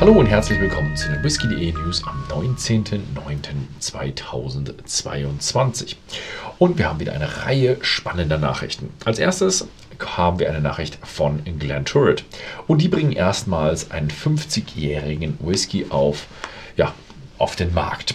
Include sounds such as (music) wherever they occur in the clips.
Hallo und herzlich willkommen zu den Whisky.de News am 19.09.2022. Und wir haben wieder eine Reihe spannender Nachrichten. Als erstes haben wir eine Nachricht von Glen Turret. Und die bringen erstmals einen 50-jährigen Whisky auf, ja, auf den Markt.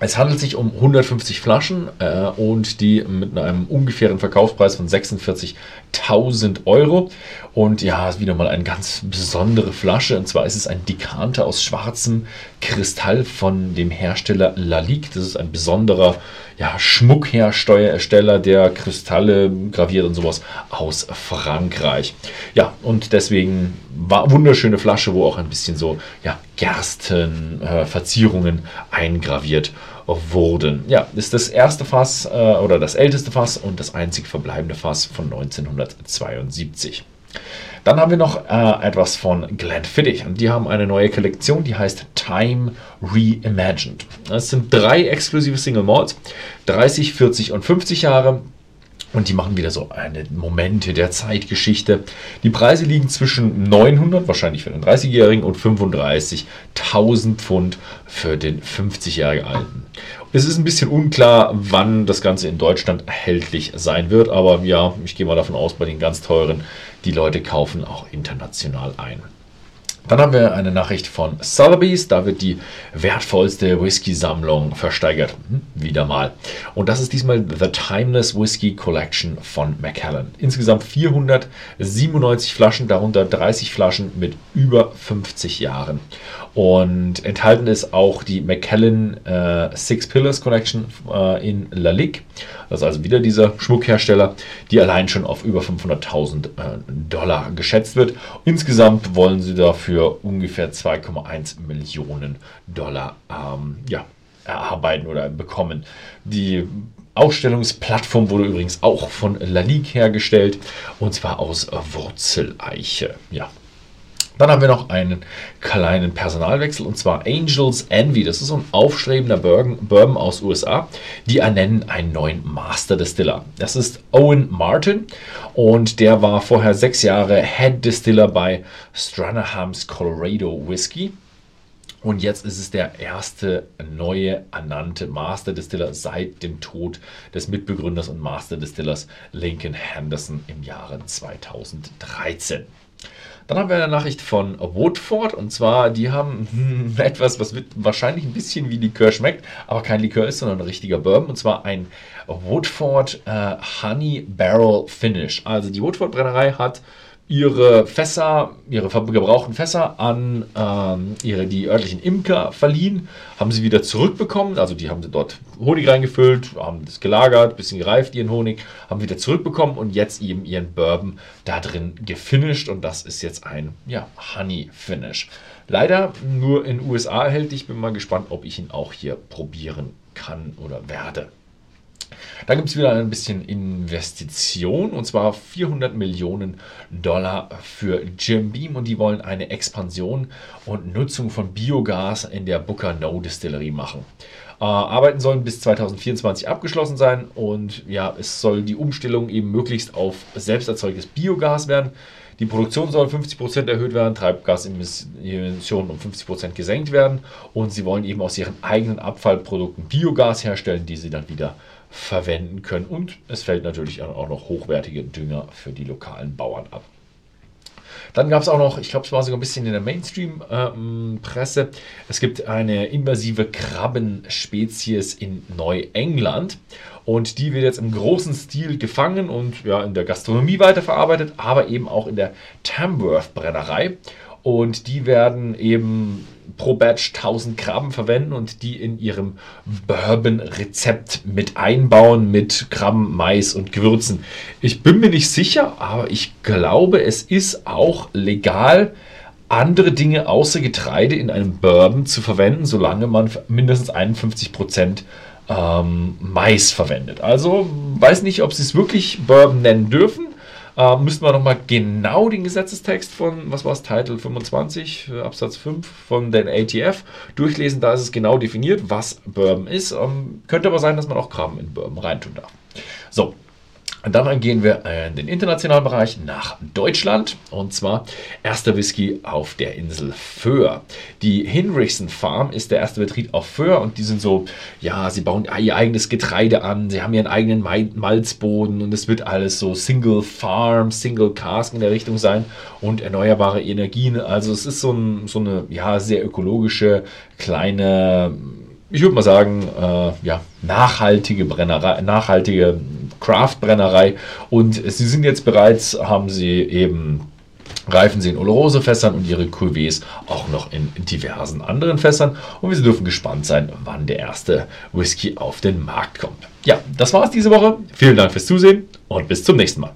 Es handelt sich um 150 Flaschen äh, und die mit einem ungefähren Verkaufspreis von 46.000 Euro. Und ja, wieder mal eine ganz besondere Flasche. Und zwar ist es ein Dekanter aus schwarzem Kristall von dem Hersteller Lalique. Das ist ein besonderer ja, Schmuckhersteller, der Kristalle graviert und sowas aus Frankreich. Ja, und deswegen war wunderschöne Flasche, wo auch ein bisschen so ja, Gerstenverzierungen äh, eingraviert wurden. Ja, ist das erste Fass äh, oder das älteste Fass und das einzig verbleibende Fass von 1972. Dann haben wir noch äh, etwas von Glenfiddich und die haben eine neue Kollektion, die heißt Time Reimagined. Das sind drei exklusive Single Malls, 30, 40 und 50 Jahre. Und die machen wieder so eine Momente der Zeitgeschichte. Die Preise liegen zwischen 900, wahrscheinlich für den 30-Jährigen, und 35.000 Pfund für den 50-Jährigen Alten. Es ist ein bisschen unklar, wann das Ganze in Deutschland erhältlich sein wird, aber ja, ich gehe mal davon aus, bei den ganz teuren, die Leute kaufen auch international ein. Dann haben wir eine Nachricht von Sotheby's. Da wird die wertvollste Whisky-Sammlung versteigert. Hm, wieder mal. Und das ist diesmal The Timeless Whisky Collection von Macallan. Insgesamt 497 Flaschen, darunter 30 Flaschen mit über 50 Jahren. Und enthalten ist auch die Macallan äh, Six Pillars Collection äh, in Lalique. Das ist also wieder dieser Schmuckhersteller, die allein schon auf über 500.000 äh, Dollar geschätzt wird. Insgesamt wollen sie dafür ungefähr 2,1 Millionen Dollar ähm, ja, erarbeiten oder bekommen. Die Ausstellungsplattform wurde übrigens auch von Lalique hergestellt und zwar aus Wurzeleiche. Ja, dann haben wir noch einen kleinen Personalwechsel und zwar Angels Envy. Das ist so ein aufstrebender Bourbon aus USA. Die ernennen einen neuen Master Distiller. Das ist Owen Martin und der war vorher sechs Jahre Head Distiller bei Stranahams Colorado Whiskey. Und jetzt ist es der erste neue ernannte Master Distiller seit dem Tod des Mitbegründers und Master Distillers Lincoln Henderson im Jahre 2013. Dann haben wir eine Nachricht von Woodford und zwar, die haben hm, (laughs) etwas, was wahrscheinlich ein bisschen wie Likör schmeckt, aber kein Likör ist, sondern ein richtiger Bourbon und zwar ein Woodford äh, Honey Barrel Finish. Also die Woodford Brennerei hat ihre Fässer, ihre gebrauchten Fässer an ähm, ihre, die örtlichen Imker verliehen, haben sie wieder zurückbekommen. Also die haben sie dort Honig reingefüllt, haben das gelagert, bisschen gereift, ihren Honig, haben wieder zurückbekommen und jetzt eben ihren Bourbon da drin gefinisht und das ist jetzt ein ja, Honey Finish. Leider nur in USA erhältlich. Bin mal gespannt, ob ich ihn auch hier probieren kann oder werde. Dann gibt es wieder ein bisschen Investition und zwar 400 Millionen Dollar für Jim Beam und die wollen eine Expansion und Nutzung von Biogas in der Booker No Distillery machen. Äh, Arbeiten sollen bis 2024 abgeschlossen sein und ja, es soll die Umstellung eben möglichst auf selbsterzeugtes Biogas werden. Die Produktion soll 50% erhöht werden, Treibgasemissionen um 50% gesenkt werden und sie wollen eben aus ihren eigenen Abfallprodukten Biogas herstellen, die sie dann wieder verwenden können. Und es fällt natürlich auch noch hochwertige Dünger für die lokalen Bauern ab. Dann gab es auch noch, ich glaube, es war sogar ein bisschen in der Mainstream-Presse, ähm, es gibt eine invasive Krabbenspezies in Neuengland. Und die wird jetzt im großen Stil gefangen und ja, in der Gastronomie weiterverarbeitet, aber eben auch in der Tamworth Brennerei. Und die werden eben pro Batch 1000 Krabben verwenden und die in ihrem Bourbon-Rezept mit einbauen mit Krabben, Mais und Gewürzen. Ich bin mir nicht sicher, aber ich glaube, es ist auch legal, andere Dinge außer Getreide in einem Bourbon zu verwenden, solange man mindestens 51 Prozent ähm, Mais verwendet. Also weiß nicht, ob sie es wirklich Bourbon nennen dürfen. Äh, müssten wir nochmal genau den Gesetzestext von, was war es, Titel 25, äh, Absatz 5 von den ATF durchlesen. Da ist es genau definiert, was Bourbon ist. Ähm, könnte aber sein, dass man auch Kram in Bourbon reintun darf. So, Dann gehen wir in den internationalen Bereich nach Deutschland und zwar erster Whisky auf der Insel Föhr. Die Hinrichsen Farm ist der erste Betrieb auf Föhr und die sind so, ja, sie bauen ihr eigenes Getreide an, sie haben ihren eigenen Malzboden und es wird alles so Single Farm, Single Cask in der Richtung sein und erneuerbare Energien. Also es ist so, ein, so eine ja, sehr ökologische kleine ich würde mal sagen, äh, ja, nachhaltige Brennerei, nachhaltige Craft-Brennerei. Und sie sind jetzt bereits, haben sie eben reifen sie in Oloroso-Fässern und ihre Cuvées auch noch in diversen anderen Fässern. Und wir dürfen gespannt sein, wann der erste Whisky auf den Markt kommt. Ja, das war es diese Woche. Vielen Dank fürs Zusehen und bis zum nächsten Mal.